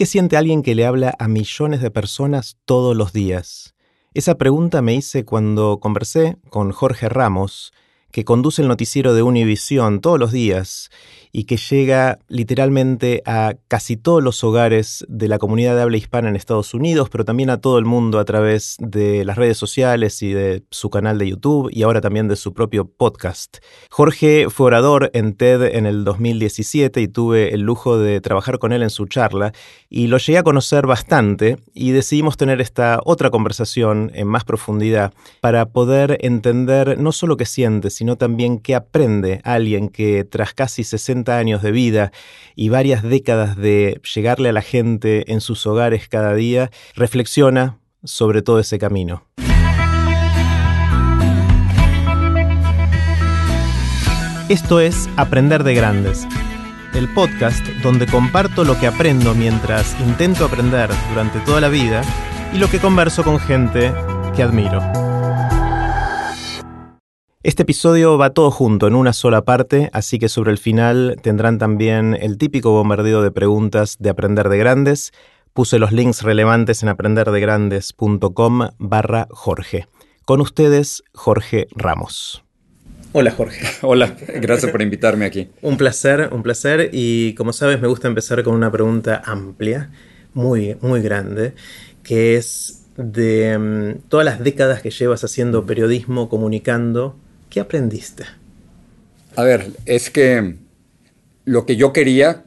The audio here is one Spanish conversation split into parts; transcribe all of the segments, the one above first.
¿Qué siente alguien que le habla a millones de personas todos los días? Esa pregunta me hice cuando conversé con Jorge Ramos, que conduce el noticiero de Univisión todos los días y que llega literalmente a casi todos los hogares de la comunidad de habla hispana en Estados Unidos, pero también a todo el mundo a través de las redes sociales y de su canal de YouTube y ahora también de su propio podcast. Jorge fue orador en TED en el 2017 y tuve el lujo de trabajar con él en su charla y lo llegué a conocer bastante y decidimos tener esta otra conversación en más profundidad para poder entender no solo qué siente, sino también qué aprende alguien que tras casi 60 años de vida y varias décadas de llegarle a la gente en sus hogares cada día, reflexiona sobre todo ese camino. Esto es Aprender de Grandes, el podcast donde comparto lo que aprendo mientras intento aprender durante toda la vida y lo que converso con gente que admiro. Este episodio va todo junto en una sola parte, así que sobre el final tendrán también el típico bombardeo de preguntas de Aprender de Grandes. Puse los links relevantes en aprenderdegrandes.com barra Jorge. Con ustedes, Jorge Ramos. Hola Jorge. Hola, gracias por invitarme aquí. un placer, un placer. Y como sabes, me gusta empezar con una pregunta amplia, muy, muy grande, que es de mm, todas las décadas que llevas haciendo periodismo, comunicando, ¿Qué aprendiste? A ver, es que lo que yo quería,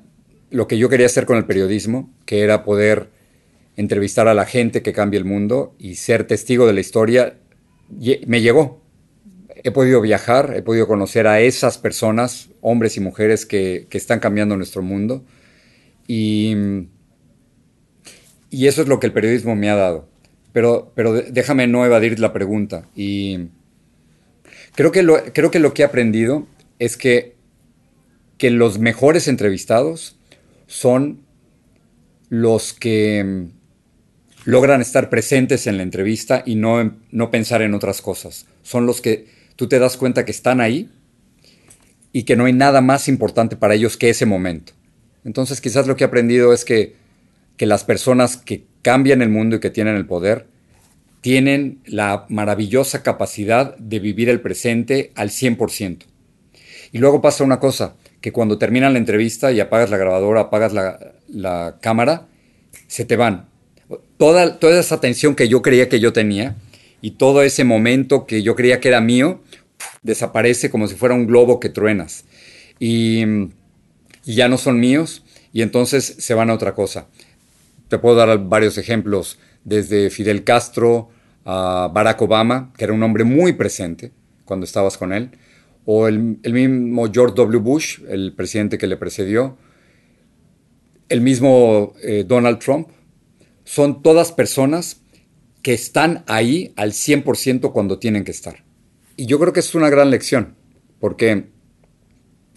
lo que yo quería hacer con el periodismo, que era poder entrevistar a la gente que cambia el mundo y ser testigo de la historia, me llegó. He podido viajar, he podido conocer a esas personas, hombres y mujeres que, están cambiando nuestro mundo. Y, y, eso es lo que el periodismo me ha dado. Pero, pero déjame no evadir la pregunta. Y Creo que lo, creo que, lo que he aprendido es que, que los mejores entrevistados son los que mm, logran estar presentes en la entrevista y no, no pensar en otras cosas. Son los que tú te das cuenta que están ahí y que no hay nada más importante para ellos que ese momento. Entonces quizás lo que he aprendido es que, que las personas que cambian el mundo y que tienen el poder tienen la maravillosa capacidad de vivir el presente al 100%. Y luego pasa una cosa, que cuando termina la entrevista y apagas la grabadora, apagas la, cámara, se te van. Toda, toda esa atención que yo creía que yo tenía y todo ese momento que yo creía que era mío, desaparece como si fuera un globo que truenas. Y ya no son míos y entonces se van a otra cosa. Te puedo dar varios ejemplos desde Fidel Castro a Barack Obama, que era un hombre muy presente cuando estabas con él, o el, mismo George W. Bush, el presidente que le precedió, el mismo eh, Donald Trump, son todas personas que están ahí al 100% cuando tienen que estar. Y yo creo que es una gran lección, porque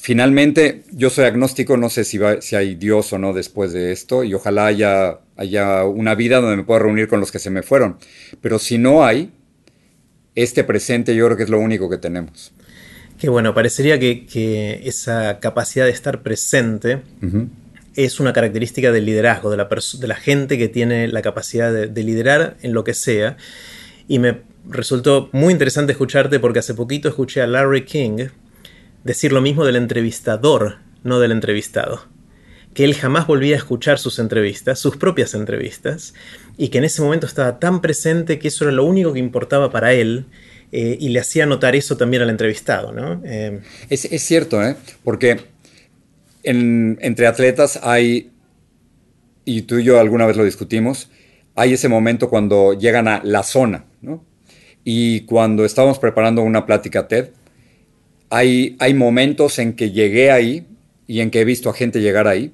finalmente yo soy agnóstico, no sé si, si hay Dios o no después de esto, y ojalá haya haya una vida donde me pueda reunir con los que se me fueron. Pero si no hay, este presente yo creo que es lo único que tenemos. Qué bueno, parecería que, esa capacidad de estar presente es una característica del liderazgo, de la, de la gente que tiene la capacidad de, liderar en lo que sea. Y me resultó muy interesante escucharte porque hace poquito escuché a Larry King decir lo mismo del entrevistador, no del entrevistado que él jamás volvía a escuchar sus entrevistas, sus propias entrevistas, y que en ese momento estaba tan presente que eso era lo único que importaba para él, eh, y le hacía notar eso también al entrevistado. ¿no? Eh, es, cierto, ¿eh? porque entre atletas hay, y tú y yo alguna vez lo discutimos, hay ese momento cuando llegan a la zona, ¿no? Y cuando estábamos preparando una plática TED, hay, momentos en que llegué ahí y en que he visto a gente llegar ahí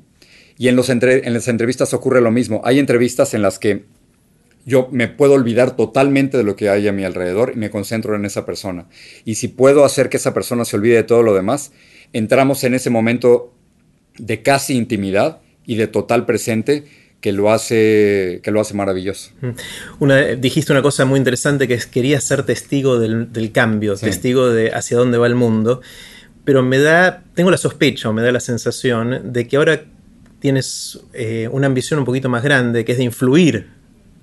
y en, los en las entrevistas ocurre lo mismo. Hay entrevistas en las que yo me puedo olvidar totalmente de lo que hay a mi alrededor y me concentro en esa persona. Y si puedo hacer que esa persona se olvide de todo lo demás, entramos en ese momento de casi intimidad y de total presente que lo hace, que lo hace maravilloso. Una, dijiste una cosa muy interesante que es quería ser testigo del, cambio, testigo de hacia dónde va el mundo, pero me da, tengo la sospecha o me da la sensación de que ahora tienes eh, una ambición un poquito más grande, que es de influir,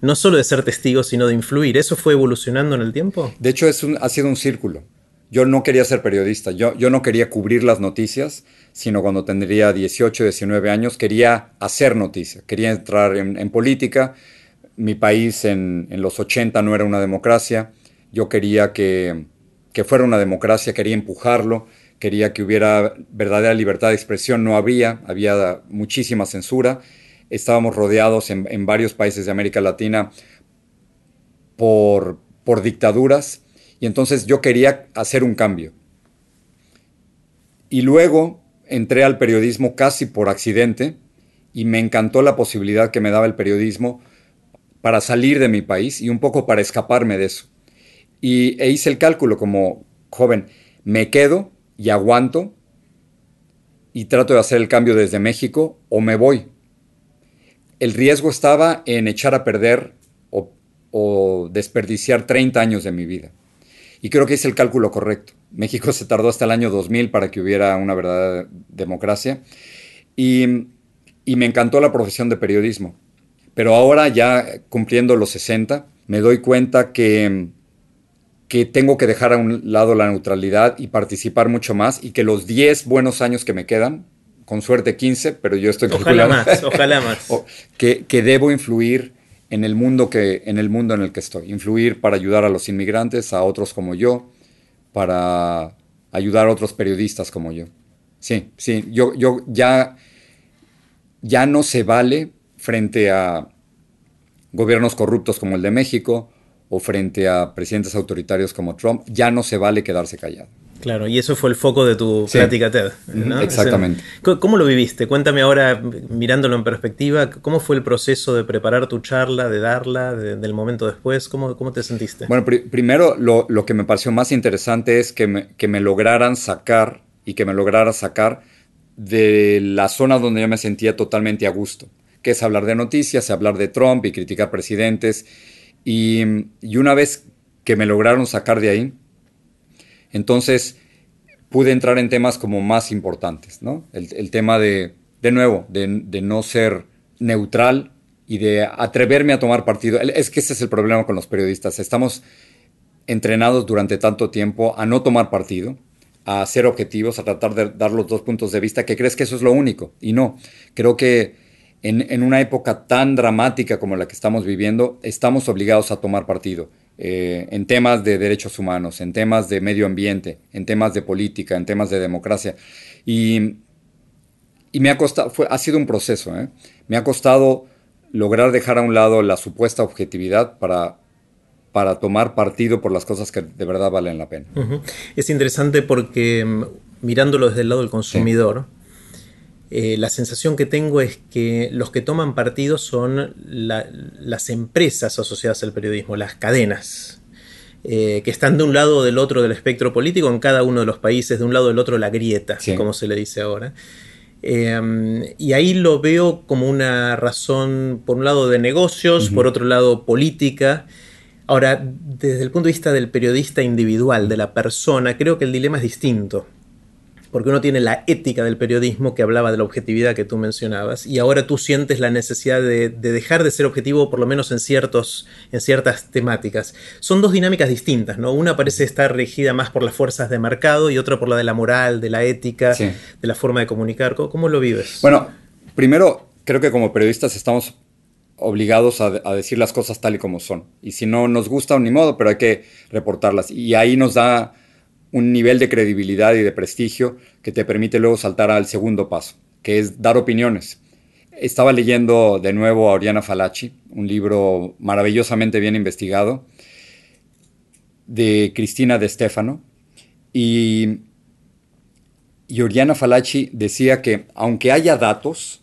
no solo de ser testigo, sino de influir. ¿Eso fue evolucionando en el tiempo? De hecho, es ha sido un círculo. Yo no quería ser periodista, yo, yo no quería cubrir las noticias, sino cuando tendría 18, 19 años, quería hacer noticias, quería entrar en, política. Mi país en, en, los 80 no era una democracia, yo quería que, que fuera una democracia, quería empujarlo, quería que hubiera verdadera libertad de expresión, no había, había muchísima censura. Estábamos rodeados en, en varios países de América Latina por, por dictaduras y entonces yo quería hacer un cambio. Y luego entré al periodismo casi por accidente y me encantó la posibilidad que me daba el periodismo para salir de mi país y un poco para escaparme de eso. Y e hice el cálculo como joven, me quedo y aguanto y trato de hacer el cambio desde México o me voy. El riesgo estaba en echar a perder o, desperdiciar 30 años de mi vida. Y creo que es el cálculo correcto. México se tardó hasta el año 2000 para que hubiera una verdadera democracia. Y, y me encantó la profesión de periodismo. Pero ahora, ya cumpliendo los 60, me doy cuenta que, que tengo que dejar a un lado la neutralidad y participar mucho más y que los 10 buenos años que me quedan, con suerte 15, pero yo estoy Ojalá más, ojalá más. que, que debo influir en el mundo que en el mundo en el que estoy, influir para ayudar a los inmigrantes, a otros como yo, para ayudar a otros periodistas como yo. Sí, sí, yo, yo ya, ya no se vale frente a gobiernos corruptos como el de México o frente a presidentes autoritarios como Trump, ya no se vale quedarse callado. Claro, y eso fue el foco de tu plática TED. Exactamente. ¿Cómo lo viviste? Cuéntame ahora, mirándolo en perspectiva, ¿cómo fue el proceso de preparar tu charla, de darla, del momento después? ¿Cómo, cómo te sentiste? Bueno, primero lo, que me pareció más interesante es que me, que me lograran sacar y que me lograra sacar de la zona donde yo me sentía totalmente a gusto, que es hablar de noticias, hablar de Trump y criticar presidentes. Y, y una vez que me lograron sacar de ahí, entonces pude entrar en temas como más importantes, ¿no? El, tema de, de nuevo, de, no ser neutral y de atreverme a tomar partido. Es que ese es el problema con los periodistas. Estamos entrenados durante tanto tiempo a no tomar partido, a ser objetivos, a tratar de dar los dos puntos de vista, que crees que eso es lo único. Y no, creo que en, una época tan dramática como la que estamos viviendo, estamos obligados a tomar partido. Eh, en temas de derechos humanos, en temas de medio ambiente, en temas de política, en temas de democracia. Y, y me ha costado, fue, ha sido un proceso, ¿eh? me ha costado lograr dejar a un lado la supuesta objetividad para, para tomar partido por las cosas que de verdad valen la pena. Es interesante porque mm, mirándolo desde el lado del consumidor, eh, la sensación que tengo es que los que toman partido son las empresas asociadas al periodismo, las cadenas, eh, que están de un lado o del otro del espectro político en cada uno de los países, de un lado o del otro la grieta, como se le dice ahora. Eh, y ahí lo veo como una razón, por un lado, de negocios, por otro lado, política. Ahora, desde el punto de vista del periodista individual, de la persona, creo que el dilema es distinto porque uno tiene la ética del periodismo que hablaba de la objetividad que tú mencionabas, y ahora tú sientes la necesidad de, dejar de ser objetivo, por lo menos en, ciertos, en ciertas temáticas. Son dos dinámicas distintas, ¿no? Una parece estar regida más por las fuerzas de mercado y otra por la de la moral, de la ética, de la forma de comunicar. ¿Cómo, lo vives? Bueno, primero, creo que como periodistas estamos obligados a, a, decir las cosas tal y como son. Y si no nos gusta, ni modo, pero hay que reportarlas. Y ahí nos da un nivel de credibilidad y de prestigio que te permite luego saltar al segundo paso, que es dar opiniones. Estaba leyendo de nuevo a Oriana Falachi, un libro maravillosamente bien investigado de Cristina de Stefano, y, y Oriana Falachi decía que aunque haya datos,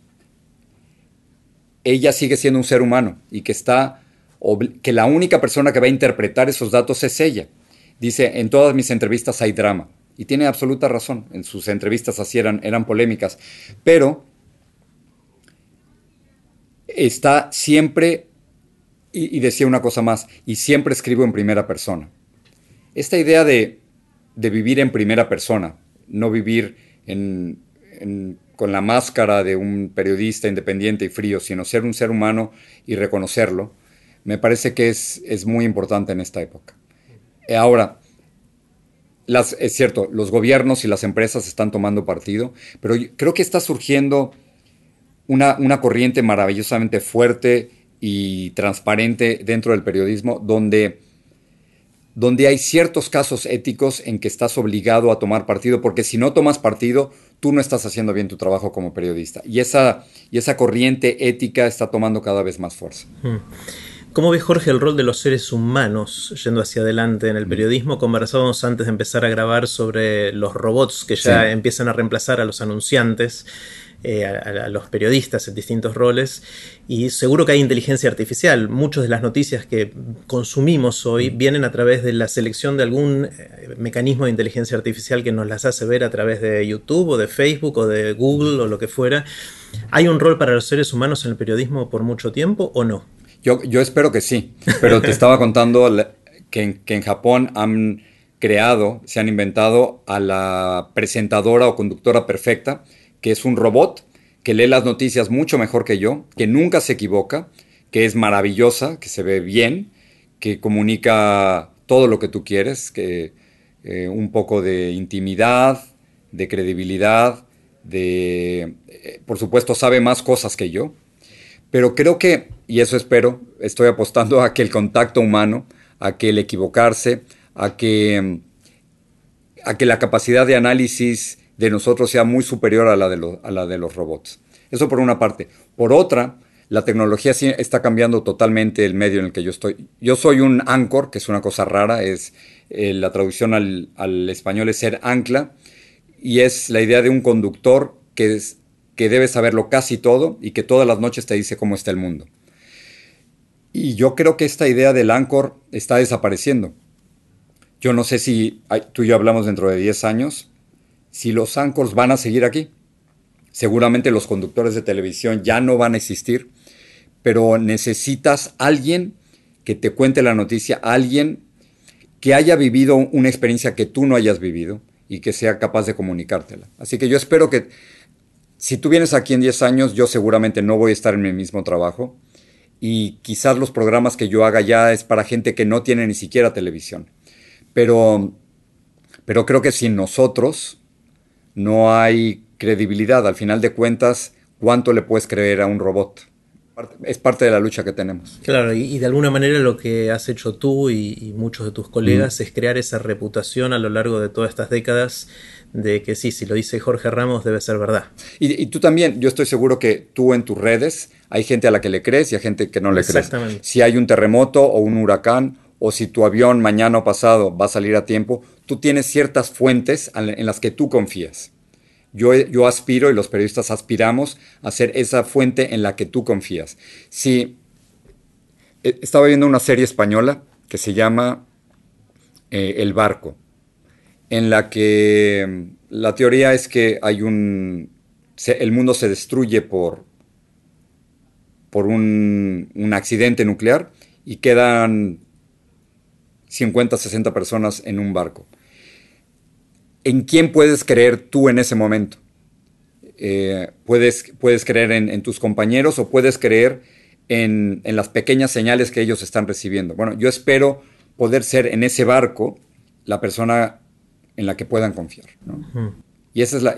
ella sigue siendo un ser humano y que está que la única persona que va a interpretar esos datos es ella. Dice, en todas mis entrevistas hay drama. Y tiene absoluta razón. En sus entrevistas así eran, eran polémicas. Pero está siempre, y, decía una cosa más, y siempre escribo en primera persona. Esta idea de, vivir en primera persona, no vivir en, con la máscara de un periodista independiente y frío, sino ser un ser humano y reconocerlo, me parece que es, es muy importante en esta época. Ahora, las, es cierto, los gobiernos y las empresas están tomando partido, pero creo que está surgiendo una, una corriente maravillosamente fuerte y transparente dentro del periodismo donde, donde hay ciertos casos éticos en que estás obligado a tomar partido, porque si no tomas partido, tú no estás haciendo bien tu trabajo como periodista. Y esa, y esa corriente ética está tomando cada vez más fuerza. Hmm. ¿Cómo ve Jorge el rol de los seres humanos yendo hacia adelante en el mm. periodismo? Conversábamos antes de empezar a grabar sobre los robots que ya empiezan a reemplazar a los anunciantes. Eh, a, los periodistas en distintos roles y seguro que hay inteligencia artificial. Muchas de las noticias que consumimos hoy mm. vienen a través de la selección de algún eh, mecanismo de inteligencia artificial que nos las hace ver a través de YouTube o de Facebook o de Google o lo que fuera. ¿Hay un rol para los seres humanos en el periodismo por mucho tiempo o no? Yo, espero que sí, pero te estaba contando que en, Japón han creado, se han inventado a la presentadora o conductora perfecta, que es un robot que lee las noticias mucho mejor que yo, que nunca se equivoca, que es maravillosa, que se ve bien, que comunica todo lo que tú quieres, que eh, un poco de intimidad, de credibilidad, de, eh, por supuesto, sabe más cosas que yo. Pero creo que, y eso espero, estoy apostando a que el contacto humano, a que el equivocarse, a que, a que la capacidad de análisis de nosotros sea muy superior a la de, los robots. Eso por una parte. Por otra, la tecnología sí está cambiando totalmente el medio en el que yo estoy. Yo soy un anchor, que es una cosa rara, es eh, la traducción al, al, español es ser ancla, y es la idea de un conductor que es, que debes saberlo casi todo y que todas las noches te dice cómo está el mundo. Y yo creo que esta idea del Anchor está desapareciendo. Yo no sé si tú y yo hablamos dentro de 10 años, si los Anchors van a seguir aquí. Seguramente los conductores de televisión ya no van a existir, pero necesitas alguien que te cuente la noticia, alguien que haya vivido una experiencia que tú no hayas vivido y que sea capaz de comunicártela. Así que yo espero que si tú vienes aquí en 10 años, yo seguramente no voy a estar en mi mismo trabajo y quizás los programas que yo haga ya es para gente que no tiene ni siquiera televisión. Pero, pero creo que sin nosotros no hay credibilidad. Al final de cuentas, ¿cuánto le puedes creer a un robot? Es parte de la lucha que tenemos. Claro, y, de alguna manera lo que has hecho tú y, muchos de tus colegas es crear esa reputación a lo largo de todas estas décadas de que sí, si lo dice Jorge Ramos debe ser verdad. Y, tú también, yo estoy seguro que tú en tus redes hay gente a la que le crees y hay gente que no le crees. Si hay un terremoto o un huracán o si tu avión mañana o pasado va a salir a tiempo, tú tienes ciertas fuentes en las que tú confías. Yo, yo aspiro y los periodistas aspiramos a ser esa fuente en la que tú confías. Si eh, estaba viendo una serie española que se llama eh, El Barco en la que mm, la teoría es que hay un. el mundo se destruye por, por un, un, accidente nuclear y quedan 50, 60 personas en un barco. ¿En quién puedes creer tú en ese momento? Eh, puedes, puedes creer en, en, tus compañeros o puedes creer en, en las pequeñas señales que ellos están recibiendo. Bueno, yo espero poder ser en ese barco la persona en la que puedan confiar. Y esa es la.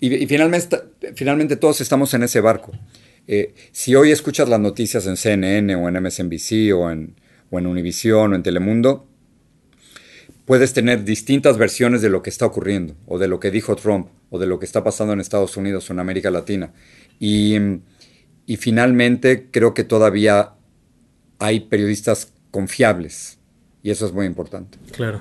Y, finalmente, finalmente todos estamos en ese barco. Eh, si hoy escuchas las noticias en CNN o en MSNBC o en, o en Univision o en Telemundo, puedes tener distintas versiones de lo que está ocurriendo, o de lo que dijo Trump, o de lo que está pasando en Estados Unidos o en América Latina. Y, y finalmente creo que todavía hay periodistas confiables, y eso es muy importante. Claro.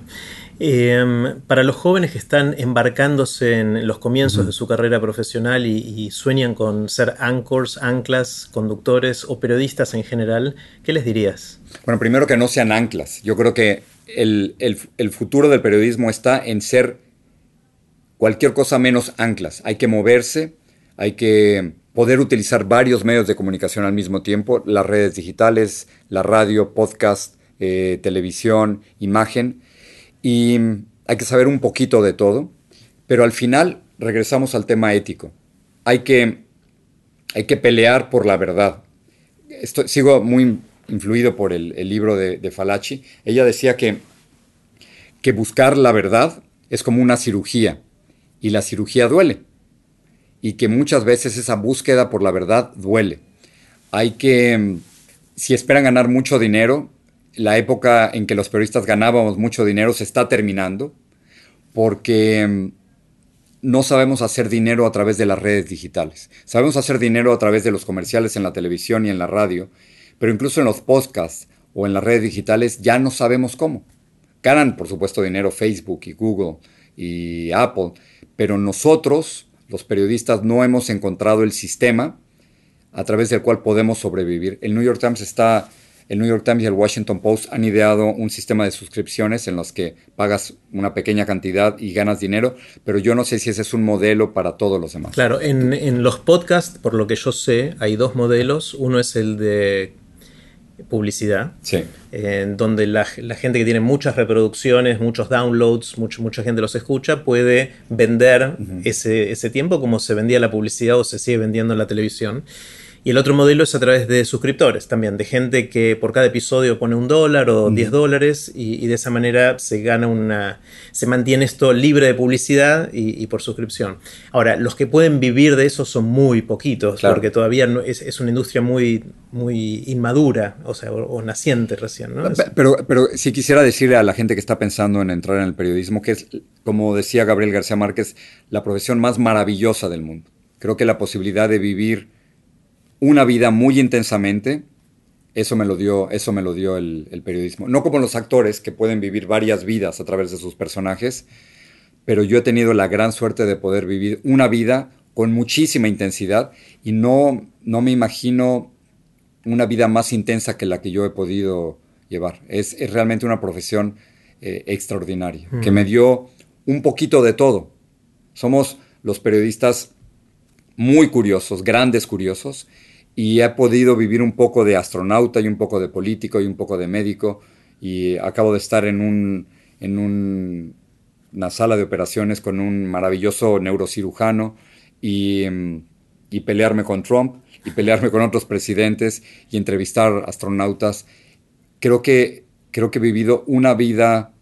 Em, para los jóvenes que están embarcándose en los comienzos de su carrera profesional y, sueñan con ser anchors, anclas, conductores o periodistas en general, ¿qué les dirías? Bueno, primero que no sean anclas. Yo creo que el, el futuro del periodismo está en ser cualquier cosa menos anclas. Hay que moverse, hay que poder utilizar varios medios de comunicación al mismo tiempo, las redes digitales, la radio, podcast, eh, televisión, imagen y hay que saber un poquito de todo, pero al final regresamos al tema ético. hay que, hay que pelear por la verdad. sigo muy influido por el, libro de, de, Falaci. Ella decía que, que buscar la verdad es como una cirugía y la cirugía duele. Y que muchas veces esa búsqueda por la verdad duele. Hay que, si esperan ganar mucho dinero, la época en que los periodistas ganábamos mucho dinero se está terminando porque no sabemos hacer dinero a través de las redes digitales. Sabemos hacer dinero a través de los comerciales en la televisión y en la radio, pero incluso en los podcasts o en las redes digitales ya no sabemos cómo. Ganan, por supuesto, dinero Facebook y Google y Apple, pero nosotros, los periodistas, no hemos encontrado el sistema a través del cual podemos sobrevivir. El New York Times está el New York Times y el Washington Post han ideado un sistema de suscripciones en los que pagas una pequeña cantidad y ganas dinero, pero yo no sé si ese es un modelo para todos los demás. Claro, en, los podcasts, por lo que yo sé, hay dos modelos. Uno es el de publicidad, sí. en donde la, gente que tiene muchas reproducciones, muchos downloads, mucha gente los escucha, puede vender ese, ese tiempo como se vendía la publicidad o se sigue vendiendo en la televisión. Y el otro modelo es a través de suscriptores también, de gente que por cada episodio pone un dólar o 10 dólares y, de esa manera se gana una. se mantiene esto libre de publicidad y, por suscripción. Ahora, los que pueden vivir de eso son muy poquitos, porque todavía es, una industria muy, muy inmadura, o sea, o, naciente recién. ¿no? Pero, pero si quisiera decirle a la gente que está pensando en entrar en el periodismo, que es, como decía Gabriel García Márquez, la profesión más maravillosa del mundo. Creo que la posibilidad de vivir una vida muy intensamente, eso me lo dio, eso me lo dio el, periodismo. No como los actores que pueden vivir varias vidas a través de sus personajes, pero yo he tenido la gran suerte de poder vivir una vida con muchísima intensidad y no, no me imagino una vida más intensa que la que yo he podido llevar. Es, realmente una profesión eh, extraordinaria, que me dio un poquito de todo. Somos los periodistas muy curiosos, grandes curiosos, y he podido vivir un poco de astronauta y un poco de político y un poco de médico y acabo de estar en, un, en una sala de operaciones con un maravilloso neurocirujano y, y pelearme con Trump y pelearme con otros presidentes y entrevistar astronautas. Creo que, creo que he vivido una vida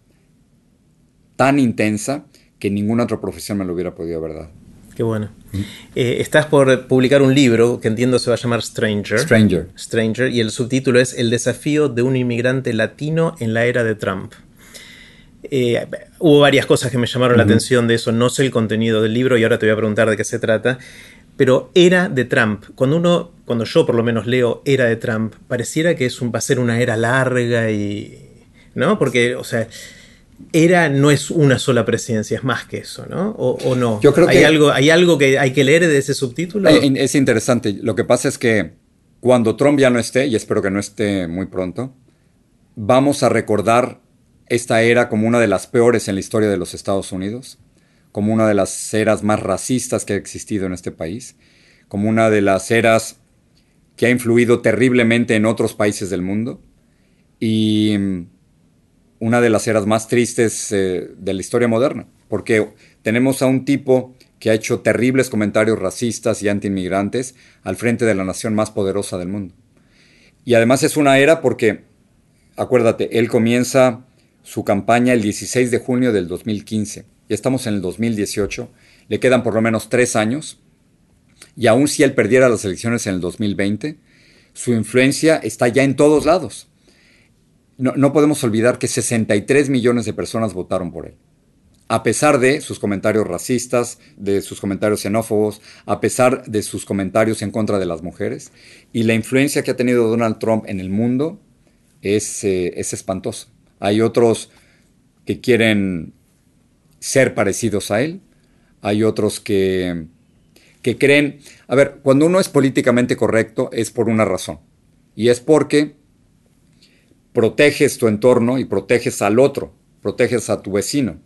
tan intensa que ninguna otra profesión me lo hubiera podido haber dado. Qué bueno. Eh, estás por publicar un libro que entiendo se va a llamar Stranger. Stranger. Stranger. Y el subtítulo es El desafío de un inmigrante latino en la era de Trump. Eh, hubo varias cosas que me llamaron la atención de eso. No sé el contenido del libro y ahora te voy a preguntar de qué se trata. Pero era de Trump. Cuando uno, cuando yo por lo menos leo era de Trump, pareciera que es un, va a ser una era larga y. ¿No? Porque, o sea era no es una sola presidencia, es más que eso, ¿no? ¿O, no? Yo creo ¿Hay que algo, ¿Hay algo que hay que leer de ese subtítulo? Es interesante. Lo que pasa es que cuando Trump ya no esté, y espero que no esté muy pronto, vamos a recordar esta era como una de las peores en la historia de los Estados Unidos, como una de las eras más racistas que ha existido en este país, como una de las eras que ha influido terriblemente en otros países del mundo. Y una de las eras más tristes eh, de la historia moderna, porque tenemos a un tipo que ha hecho terribles comentarios racistas y antiinmigrantes al frente de la nación más poderosa del mundo. Y además es una era porque, acuérdate, él comienza su campaña el 16 de junio del 2015. Ya estamos en el 2018, le quedan por lo menos tres años, y aun si él perdiera las elecciones en el 2020, su influencia está ya en todos lados no, podemos olvidar que 63 millones de personas votaron por él. A pesar de sus comentarios racistas, de sus comentarios xenófobos, a pesar de sus comentarios en contra de las mujeres, y la influencia que ha tenido Donald Trump en el mundo es, eh, es espantosa. Hay otros que quieren ser parecidos a él, hay otros que, que creen, a ver, cuando uno es políticamente correcto es por una razón, y es porque proteges tu entorno y proteges al otro, proteges a tu vecino.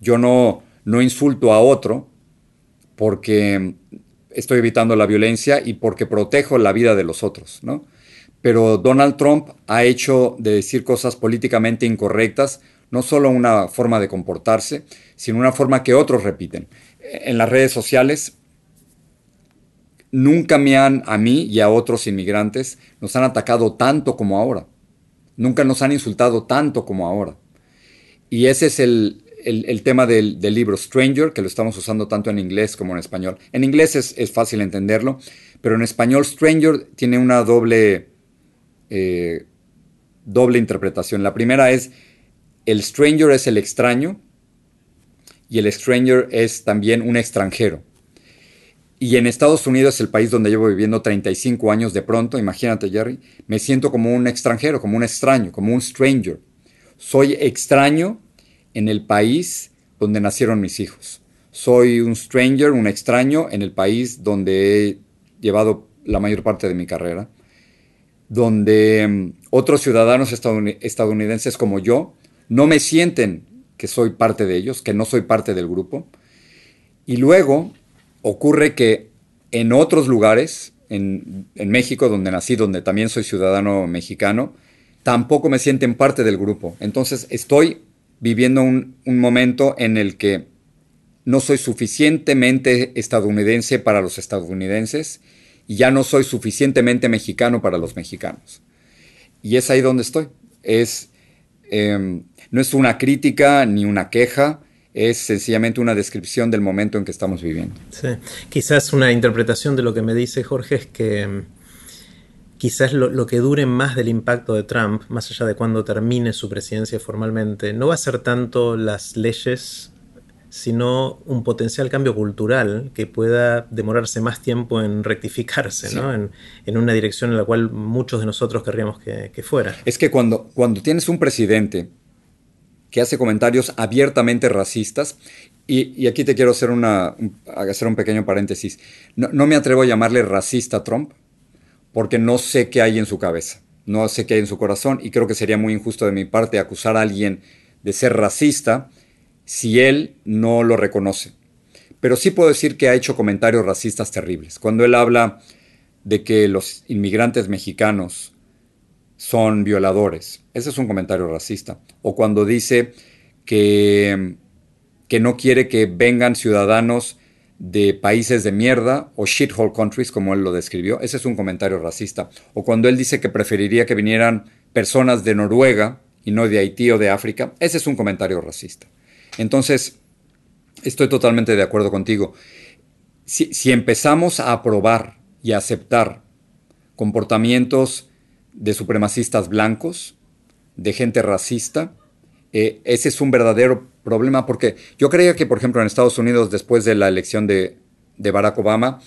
Yo no, no insulto a otro porque estoy evitando la violencia y porque protejo la vida de los otros, ¿no? Pero Donald Trump ha hecho de decir cosas políticamente incorrectas no solo una forma de comportarse, sino una forma que otros repiten. En las redes sociales nunca me han, a mí y a otros inmigrantes, nos han atacado tanto como ahora. Nunca nos han insultado tanto como ahora. Y ese es el, tema del, libro Stranger, que lo estamos usando tanto en inglés como en español. En inglés es, fácil entenderlo, pero en español Stranger tiene una doble, eh, doble interpretación. La primera es, el stranger es el extraño y el stranger es también un extranjero. Y en Estados Unidos, el país donde llevo viviendo 35 años, de pronto, imagínate Jerry, me siento como un extranjero, como un extraño, como un stranger. Soy extraño en el país donde nacieron mis hijos. Soy un stranger, un extraño en el país donde he llevado la mayor parte de mi carrera, donde mm, otros ciudadanos estadounidenses como yo no me sienten que soy parte de ellos, que no soy parte del grupo. Y luego ocurre que en otros lugares, en, México, donde nací, donde también soy ciudadano mexicano, tampoco me sienten parte del grupo. Entonces estoy viviendo un, momento en el que no soy suficientemente estadounidense para los estadounidenses y ya no soy suficientemente mexicano para los mexicanos. Y es ahí donde estoy. Es, em, no es una crítica ni una queja, es sencillamente una descripción del momento en que estamos viviendo. Sí. Quizás una interpretación de lo que me dice Jorge es que mm, quizás lo, que dure más del impacto de Trump, más allá de cuando termine su presidencia formalmente, no va a ser tanto las leyes, sino un potencial cambio cultural que pueda demorarse más tiempo en rectificarse, ¿no? en, una dirección en la cual muchos de nosotros querríamos que, que fuera. Es que cuando, cuando tienes un presidente que hace comentarios abiertamente racistas. Y, aquí te quiero hacer, una, hacer un pequeño paréntesis. No, me atrevo a llamarle racista a Trump porque no sé qué hay en su cabeza, no sé qué hay en su corazón y creo que sería muy injusto de mi parte acusar a alguien de ser racista si él no lo reconoce. Pero sí puedo decir que ha hecho comentarios racistas terribles. Cuando él habla de que los inmigrantes mexicanos son violadores. Ese es un comentario racista. O cuando dice que, que no quiere que vengan ciudadanos de países de mierda o shithole countries, como él lo describió. Ese es un comentario racista. O cuando él dice que preferiría que vinieran personas de Noruega y no de Haití o de África. Ese es un comentario racista. Entonces, estoy totalmente de acuerdo contigo. Si, si empezamos a aprobar y a aceptar comportamientos de supremacistas blancos, de gente racista. Eh, ese es un verdadero problema porque yo creía que, por ejemplo, en Estados Unidos, después de la elección de, Barack Obama,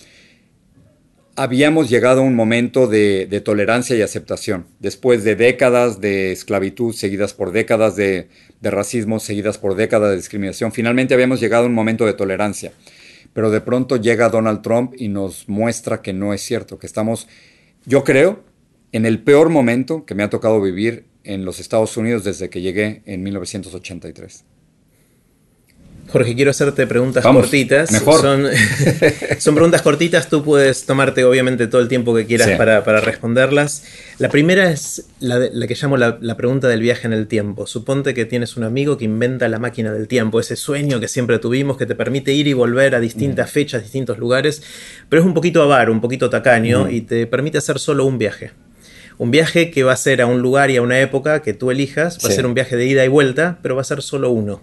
habíamos llegado a un momento de, tolerancia y aceptación. Después de décadas de esclavitud, seguidas por décadas de, de, racismo, seguidas por décadas de discriminación, finalmente habíamos llegado a un momento de tolerancia. Pero de pronto llega Donald Trump y nos muestra que no es cierto, que estamos, yo creo, en el peor momento que me ha tocado vivir en los Estados Unidos desde que llegué en 1983. Jorge, quiero hacerte preguntas cortitas. Mejor. Son, preguntas cortitas, tú puedes tomarte obviamente todo el tiempo que quieras para, responderlas. La primera es la, que llamo la, pregunta del viaje en el tiempo. Suponte que tienes un amigo que inventa la máquina del tiempo, ese sueño que siempre tuvimos que te permite ir y volver a distintas mm. fechas, distintos lugares, pero es un poquito avaro, un poquito tacaño mm. y te permite hacer solo un viaje un viaje que va a ser a un lugar y a una época que tú elijas, va a ser un viaje de ida y vuelta, pero va a ser solo uno.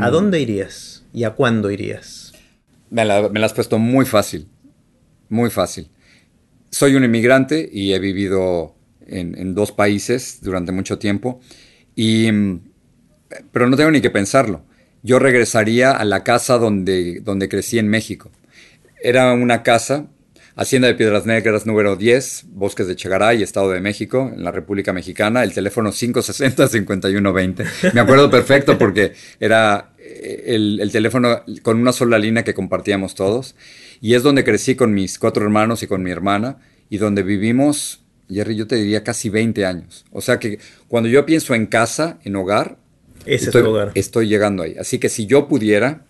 ¿A mm. dónde irías? ¿Y a cuándo irías? Me la, has puesto muy fácil, muy fácil. Soy un inmigrante y he vivido en, dos países durante mucho tiempo, y, pero no tengo ni que pensarlo. Yo regresaría a la casa donde, donde crecí en México. Era una casa Hacienda de Piedras Negras número 10, Bosques de Chegaray, Estado de México, en la República Mexicana, el teléfono 560-5120. Me acuerdo perfecto porque era eh, el, teléfono con una sola línea que compartíamos todos. Y es donde crecí con mis cuatro hermanos y con mi hermana y donde vivimos, Jerry, yo te diría casi 20 años. O sea que cuando yo pienso en casa, en hogar, Ese estoy, es hogar. estoy llegando ahí. Así que si yo pudiera,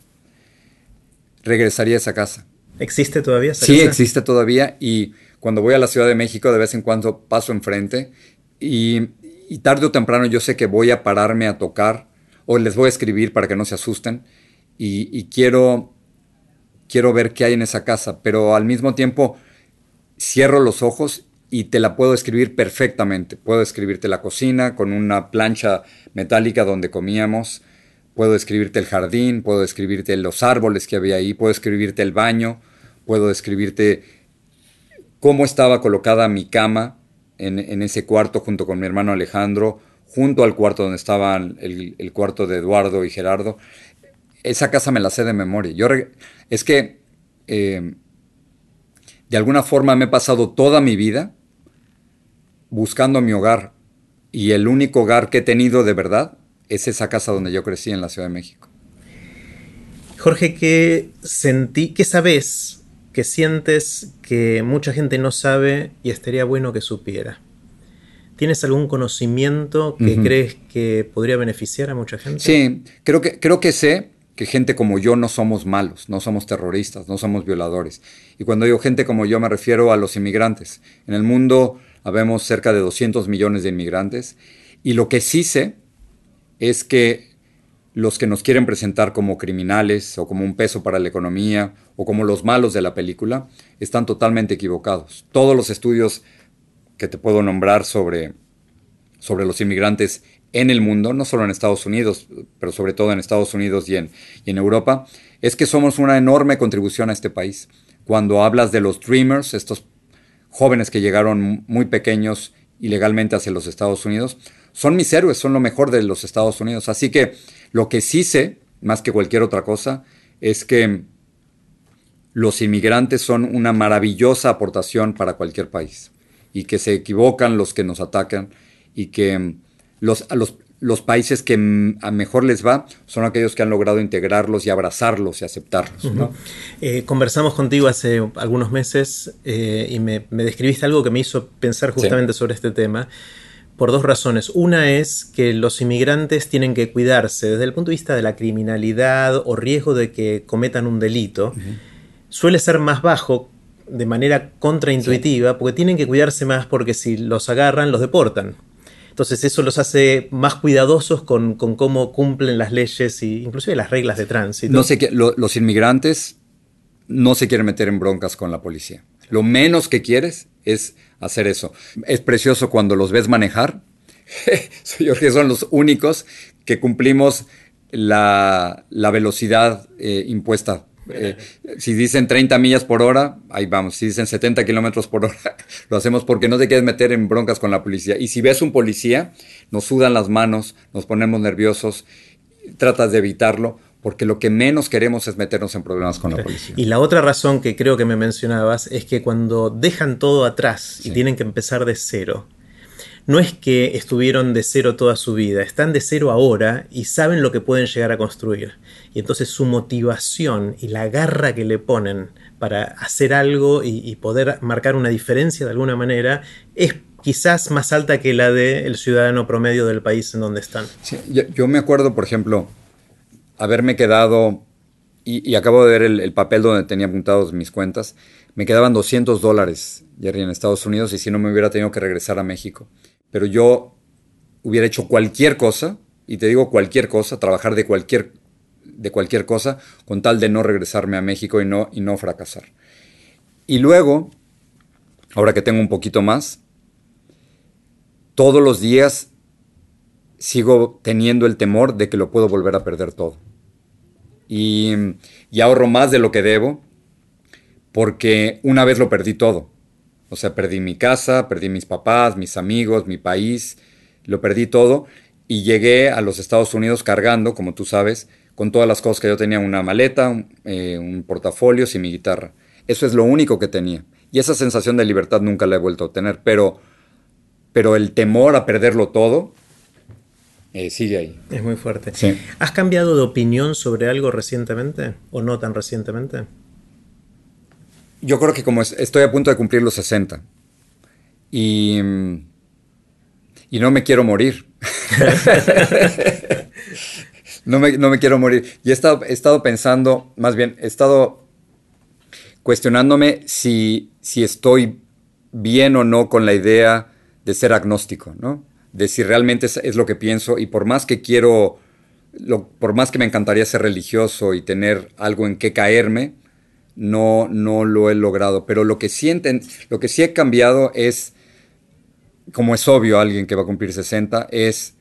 regresaría a esa casa ¿Existe todavía? Sí, existe todavía y cuando voy a la Ciudad de México de vez en cuando paso enfrente y, tarde o temprano yo sé que voy a pararme a tocar o les voy a escribir para que no se asusten y, quiero, quiero ver qué hay en esa casa, pero al mismo tiempo cierro los ojos y te la puedo escribir perfectamente. Puedo escribirte la cocina con una plancha metálica donde comíamos, puedo escribirte el jardín, puedo escribirte los árboles que había ahí, puedo escribirte el baño, puedo escribirte cómo estaba colocada mi cama en, ese cuarto junto con mi hermano Alejandro, junto al cuarto donde estaban el, cuarto de Eduardo y Gerardo. Esa casa me la sé de memoria. Yo es que eh, de alguna forma me he pasado toda mi vida buscando mi hogar y el único hogar que he tenido de verdad es esa casa donde yo crecí en la Ciudad de México. Jorge, ¿qué sentí, qué sabes, qué sientes que mucha gente no sabe y estaría bueno que supiera? ¿Tienes algún conocimiento que crees que podría beneficiar a mucha gente? Sí, creo que, creo que sé que gente como yo no somos malos, no somos terroristas, no somos violadores. Y cuando digo gente como yo me refiero a los inmigrantes. En el mundo habemos cerca de 200 millones de inmigrantes y lo que sí sé es que los que nos quieren presentar como criminales o como un peso para la economía o como los malos de la película están totalmente equivocados. Todos los estudios que te puedo nombrar sobre, sobre los inmigrantes en el mundo, no solo en Estados Unidos, pero sobre todo en Estados Unidos y en, y en Europa, es que somos una enorme contribución a este país. Cuando hablas de los Dreamers, estos jóvenes que llegaron muy pequeños ilegalmente hacia los Estados Unidos, son mis héroes, son lo mejor de los Estados Unidos. Así que lo que sí sé, más que cualquier otra cosa, es que los inmigrantes son una maravillosa aportación para cualquier país y que se equivocan los que nos atacan y que los, los, los países que a mejor les va son aquellos que han logrado integrarlos y abrazarlos y aceptarlos. Eh, conversamos contigo hace algunos meses eh, y me, describiste algo que me hizo pensar justamente sobre este tema por dos razones. Una es que los inmigrantes tienen que cuidarse desde el punto de vista de la criminalidad o riesgo de que cometan un delito. Suele ser más bajo de manera contraintuitiva porque tienen que cuidarse más porque si los agarran los deportan. Entonces eso los hace más cuidadosos con, cómo cumplen las leyes e inclusive las reglas de tránsito. No sé qué, los inmigrantes no se quieren meter en broncas con la policía. Lo menos que quieres es hacer eso. Es precioso cuando los ves manejar. Yo que son los únicos que cumplimos la, velocidad eh, impuesta. Eh, si dicen 30 millas por hora, ahí vamos. Si dicen 70 kilómetros por hora, lo hacemos porque no te quieres meter en broncas con la policía. Y si ves un policía, nos sudan las manos, nos ponemos nerviosos, tratas de evitarlo porque lo que menos queremos es meternos en problemas con la policía. Y la otra razón que creo que me mencionabas es que cuando dejan todo atrás y tienen que empezar de cero, no es que estuvieron de cero toda su vida, están de cero ahora y saben lo que pueden llegar a construir. Y entonces su motivación y la garra que le ponen para hacer algo y, poder marcar una diferencia de alguna manera es quizás más alta que la del ciudadano promedio del país en donde están. yo me acuerdo, por ejemplo, haberme quedado, y, acabo de ver el, papel donde tenía apuntados mis cuentas, me quedaban 200 dólares, Jerry, en Estados Unidos, y si no me hubiera tenido que regresar a México. Pero yo hubiera hecho cualquier cosa, y te digo cualquier cosa, trabajar de cualquier, de cualquier cosa, con tal de no regresarme a México y no, y no fracasar. Y luego, ahora que tengo un poquito más, todos los días sigo teniendo el temor de que lo puedo volver a perder todo y, ahorro más de lo que debo porque una vez lo perdí todo. O sea, perdí mi casa, perdí mis papás, mis amigos, mi país, lo perdí todo y llegué a los Estados Unidos cargando, como tú sabes, con todas las cosas que yo tenía, una maleta, un, eh, portafolio y mi guitarra. Eso es lo único que tenía. Y esa sensación de libertad nunca la he vuelto a tener, pero, pero el temor a perderlo todo eh, sigue ahí. Es muy fuerte. ¿Has cambiado de opinión sobre algo recientemente o no tan recientemente? Yo creo que como estoy a punto de cumplir los 60 y, y no me quiero morir. no, me, quiero morir. Y he estado, he estado pensando, más bien, he estado cuestionándome si, si estoy bien o no con la idea de ser agnóstico, ¿no? De si realmente es, lo que pienso y por más que quiero, por más que me encantaría ser religioso y tener algo en qué caerme, no, no lo he logrado. Pero lo que, sienten, lo que sí he cambiado es, como es obvio alguien que va a cumplir 60, es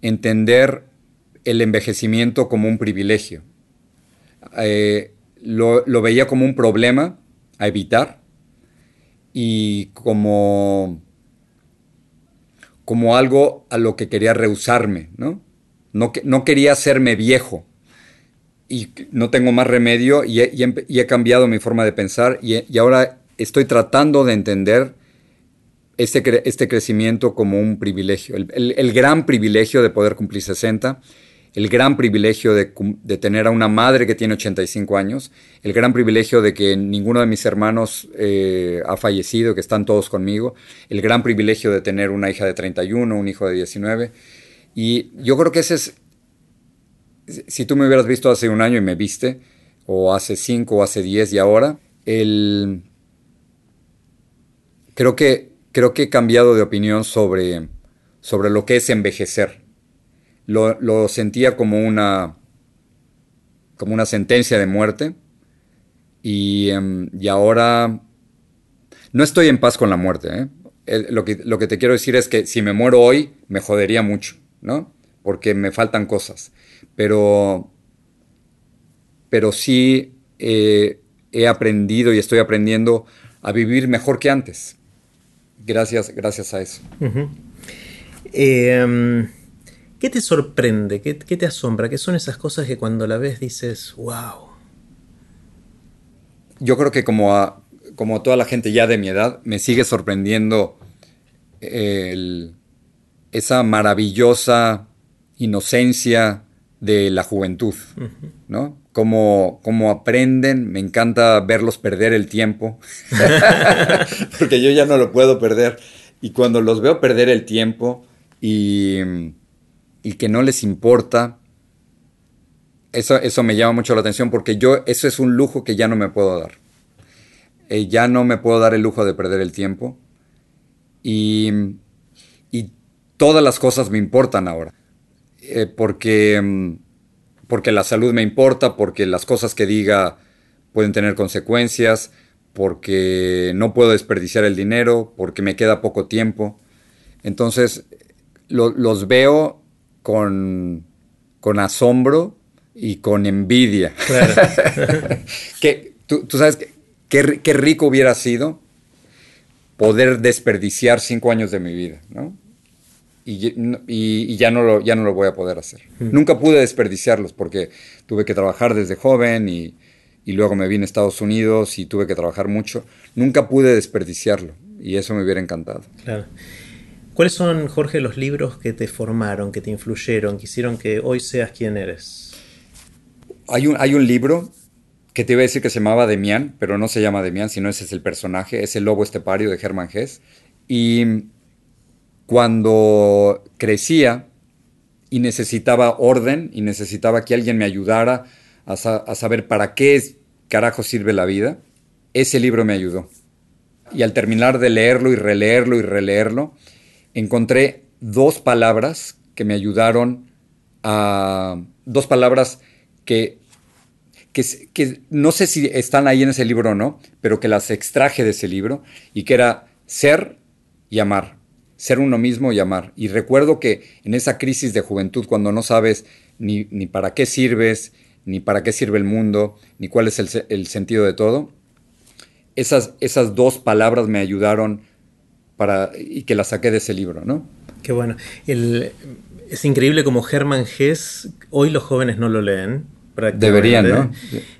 entender el envejecimiento como un privilegio. Eh, lo, lo, veía como un problema a evitar y como, como algo a lo que quería rehusarme, ¿no? No, no quería hacerme viejo y no tengo más remedio y he, cambiado mi forma de pensar y, ahora estoy tratando de entender este, este crecimiento como un privilegio, el, gran privilegio de poder cumplir 60, el gran privilegio de, tener a una madre que tiene 85 años, el gran privilegio de que ninguno de mis hermanos eh, ha fallecido, que están todos conmigo, el gran privilegio de tener una hija de 31, un hijo de 19. Y yo creo que ese es si tú me hubieras visto hace un año y me viste, o hace cinco, o hace diez y ahora, el... creo, que, creo que he cambiado de opinión sobre, sobre lo que es envejecer. Lo, sentía como una, como una sentencia de muerte y, em, y, ahora no estoy en paz con la muerte. ¿eh? lo, que, lo que te quiero decir es que si me muero hoy, me jodería mucho, ¿no? Porque me faltan cosas pero, pero sí eh, he aprendido y estoy aprendiendo a vivir mejor que antes. Gracias, gracias a eso. Em, ¿Qué te sorprende? ¿Qué, te asombra? ¿Qué son esas cosas que cuando la ves dices, wow? Yo creo que como, a, como toda la gente ya de mi edad, me sigue sorprendiendo esa maravillosa inocencia de la juventud, ¿no? Como, aprenden, me encanta verlos perder el tiempo, porque yo ya no lo puedo perder. Y cuando los veo perder el tiempo y, y que no les importa, eso, eso, me llama mucho la atención porque yo, eso es un lujo que ya no me puedo dar. Eh, ya no me puedo dar el lujo de perder el tiempo. Y, y todas las cosas me importan ahora. Eh, porque, mm, porque la salud me importa, porque las cosas que diga pueden tener consecuencias, porque no puedo desperdiciar el dinero, porque me queda poco tiempo. Entonces, los veo con, con, asombro y con envidia. que, tú, sabes qué que rico hubiera sido poder desperdiciar cinco años de mi vida, ¿no? y, ya, no lo, ya no lo voy a poder hacer. Nunca pude desperdiciarlos porque tuve que trabajar desde joven y, luego me vine a Estados Unidos y tuve que trabajar mucho. Nunca pude desperdiciarlo y eso me hubiera encantado. Claro. ¿Cuáles son, Jorge, los libros que te formaron, que te influyeron, que hicieron que hoy seas quien eres? Hay un, hay un libro que te iba a decir que se llamaba Demián, pero no se llama Demián, sino ese es el personaje, es el lobo estepario de Hermann Hesse. Y cuando crecía y necesitaba orden y necesitaba que alguien me ayudara a, saber para qué carajo sirve la vida, ese libro me ayudó. Y al terminar de leerlo y releerlo y releerlo, encontré dos palabras que me ayudaron a... dos palabras que, que, no sé si están ahí en ese libro o no, pero que las extraje de ese libro y que era ser y amar ser uno mismo y amar. Y recuerdo que en esa crisis de juventud, cuando no sabes ni, para qué sirves, ni para qué sirve el mundo, ni cuál es el, sentido de todo, esas, esas dos palabras me ayudaron para, y que las saqué de ese libro, ¿no? Qué bueno. es increíble como Hermann Hess, hoy los jóvenes no lo leen, Deberían, ¿no?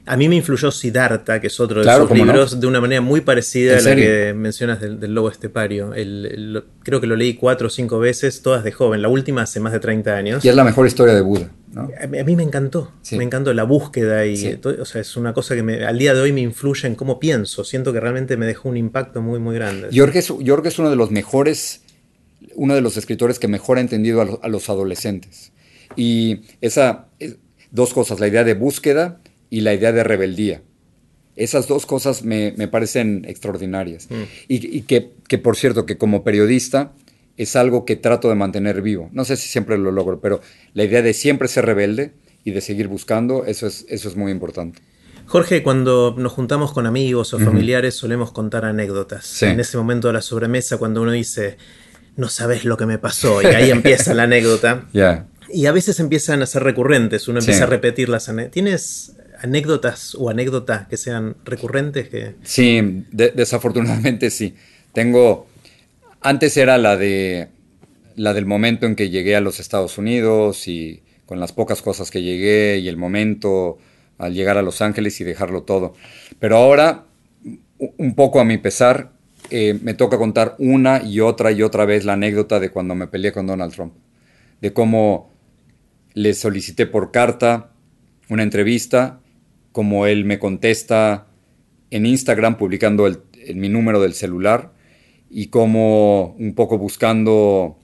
A mí me influyó Siddhartha, que es otro de sus libros, de una manera muy parecida a la que mencionas del, lobo estepario. creo que lo leí cuatro o cinco veces, todas de joven. La última hace más de 30 años. Y es la mejor historia de Buda. A, mí me encantó, me encantó la búsqueda y o sea, es una cosa que al día de hoy me influye en cómo pienso. Siento que realmente me dejó un impacto muy, muy grande. Jorge es, es uno de los mejores, uno de los escritores que mejor ha entendido a, a los adolescentes. Y esa, dos cosas, la idea de búsqueda y la idea de rebeldía. Esas dos cosas me, parecen extraordinarias. Mm. Y, que, por cierto, que como periodista es algo que trato de mantener vivo. No sé si siempre lo logro, pero la idea de siempre ser rebelde y de seguir buscando, eso es, eso es muy importante. Jorge, cuando nos juntamos con amigos o familiares solemos contar anécdotas. En ese momento de la sobremesa, cuando uno dice, no sabes lo que me pasó, y ahí empieza la anécdota. Y a veces empiezan a ser recurrentes, uno empieza a repetir las anécdotas. ¿Tienes anécdotas o anécdotas que sean recurrentes? Que... Sí, desafortunadamente sí. Tengo, antes era la de la del momento en que llegué a los Estados Unidos y con las pocas cosas que llegué y el momento al llegar a Los Ángeles y dejarlo todo. Pero ahora, un poco a mi pesar, eh, me toca contar una y otra y otra vez la anécdota de cuando me peleé con Donald Trump, de cómo le solicité por carta una entrevista, como él me contesta en Instagram publicando mi número del celular y como un poco buscando,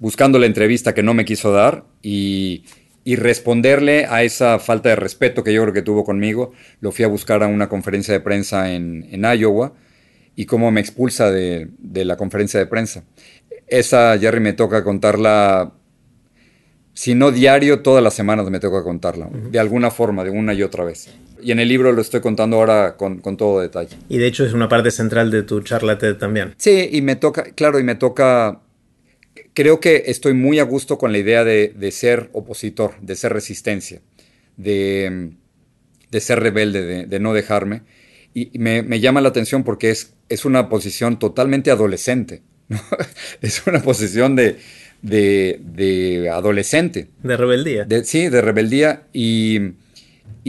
buscando la entrevista que no me quiso dar y, responderle a esa falta de respeto que yo creo que tuvo conmigo, lo fui a buscar a una conferencia de prensa en, Iowa y cómo me expulsa de, de, la conferencia de prensa. Esa, Jerry, me toca contarla si no diario, todas las semanas me toca contarla, de alguna forma, de una y otra vez. Y en el libro lo estoy contando ahora con, todo detalle. Y de hecho es una parte central de tu charla TED también. Sí, y me toca, claro, y me toca, creo que estoy muy a gusto con la idea de, ser opositor, de ser resistencia, de, ser rebelde, de, no dejarme. Y me, llama la atención porque es, es una posición totalmente adolescente. es una posición de, de, adolescente. De rebeldía. sí, de rebeldía y,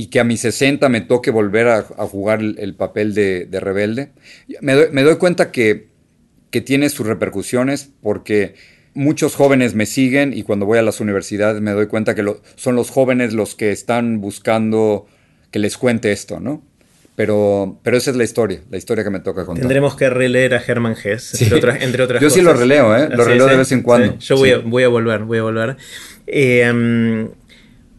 que a mis 60 me toque volver a, jugar el, papel de, rebelde. Me doy, cuenta que, tiene sus repercusiones porque muchos jóvenes me siguen y cuando voy a las universidades me doy cuenta que son los jóvenes los que están buscando que les cuente esto, ¿no? Pero, pero esa es la historia, la historia que me toca contar. Tendremos que releer a Germán Hess, entre, otras, entre Yo sí lo releo, ¿eh? Lo releo de vez en cuando. Yo voy a, voy, a, volver, voy a volver. Eh,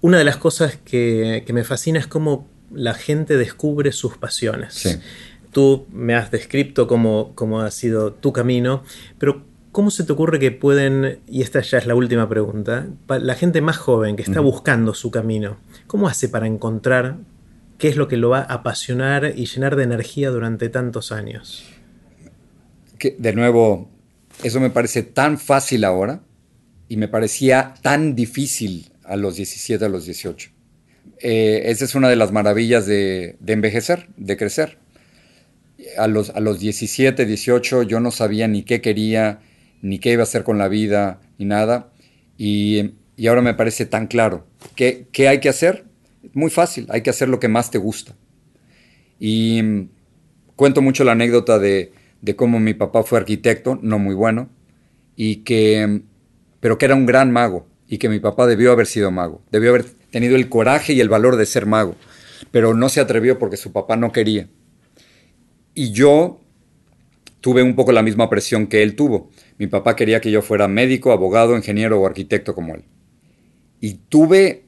una de las cosas que, que, me fascina es cómo la gente descubre sus pasiones. Tú me has descrito cómo, cómo ha sido tu camino, pero ¿Cómo se te ocurre que pueden, y esta ya es la última pregunta, la gente más joven que está buscando su camino, ¿cómo hace para encontrar ¿Qué es lo que lo va a apasionar y llenar de energía durante tantos años? Que, de nuevo, eso me parece tan fácil ahora y me parecía tan difícil a los 17, a los 18. Eh, esa es una de las maravillas de, envejecer, de crecer. A los, a los 17, 18 yo no sabía ni qué quería, ni qué iba a hacer con la vida, ni nada. Y, y ahora me parece tan claro. ¿Qué, ¿Qué hay que hacer? Muy fácil, hay que hacer lo que más te gusta. Y mm, cuento mucho la anécdota de, cómo mi papá fue arquitecto, no muy bueno, y que, mm, pero que era un gran mago, y que mi papá debió haber sido mago, debió haber tenido el coraje y el valor de ser mago, pero no se atrevió porque su papá no quería. Y yo tuve un poco la misma presión que él tuvo. Mi papá quería que yo fuera médico, abogado, ingeniero o arquitecto como él. Y tuve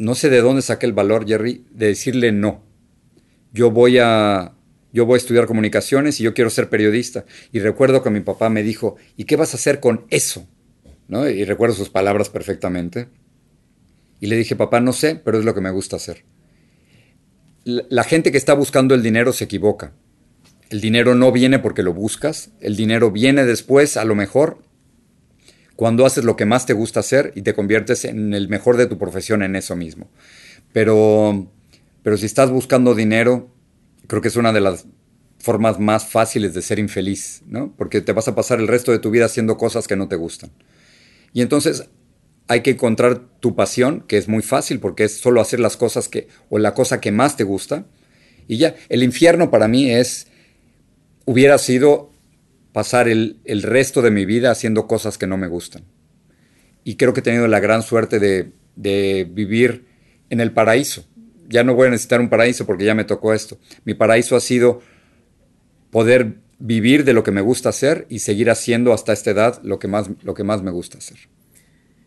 no sé de dónde saqué el valor, Jerry, de decirle no. Yo voy a, yo voy a estudiar comunicaciones y yo quiero ser periodista. Y recuerdo que mi papá me dijo, ¿y qué vas a hacer con eso? ¿No? Y recuerdo sus palabras perfectamente. Y le dije, papá, no sé, pero es lo que me gusta hacer. La gente que está buscando el dinero se equivoca. El dinero no viene porque lo buscas, el dinero viene después, a lo mejor, cuando haces lo que más te gusta hacer y te conviertes en el mejor de tu profesión en eso mismo. Pero, pero si estás buscando dinero, creo que es una de las formas más fáciles de ser infeliz, ¿no? Porque te vas a pasar el resto de tu vida haciendo cosas que no te gustan. Y entonces hay que encontrar tu pasión, que es muy fácil porque es solo hacer las cosas que, o la cosa que más te gusta. Y ya, el infierno para mí es, hubiera sido pasar el, resto de mi vida haciendo cosas que no me gustan. Y creo que he tenido la gran suerte de, vivir en el paraíso. Ya no voy a necesitar un paraíso porque ya me tocó esto. Mi paraíso ha sido poder vivir de lo que me gusta hacer y seguir haciendo hasta esta edad lo que más, lo que más me gusta hacer.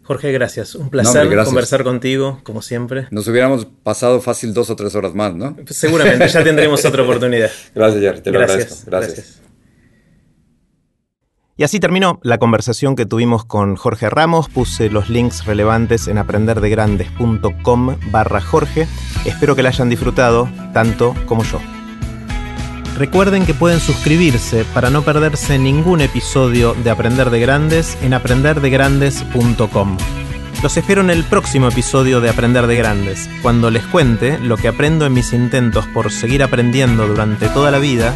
Jorge, gracias. Un placer conversar contigo, como siempre. Nos hubiéramos pasado fácil dos o tres horas más, ¿no? seguramente, ya tendremos otra oportunidad. Gracias, Jerry. Te lo agradezco. gracias. Y así terminó la conversación que tuvimos con Jorge Ramos. Puse los links relevantes en aprenderdegrandes.com barra Jorge. Espero que la hayan disfrutado tanto como yo. Recuerden que pueden suscribirse para no perderse ningún episodio de Aprender de Grandes en aprenderdegrandes.com. Los espero en el próximo episodio de Aprender de Grandes, cuando les cuente lo que aprendo en mis intentos por seguir aprendiendo durante toda la vida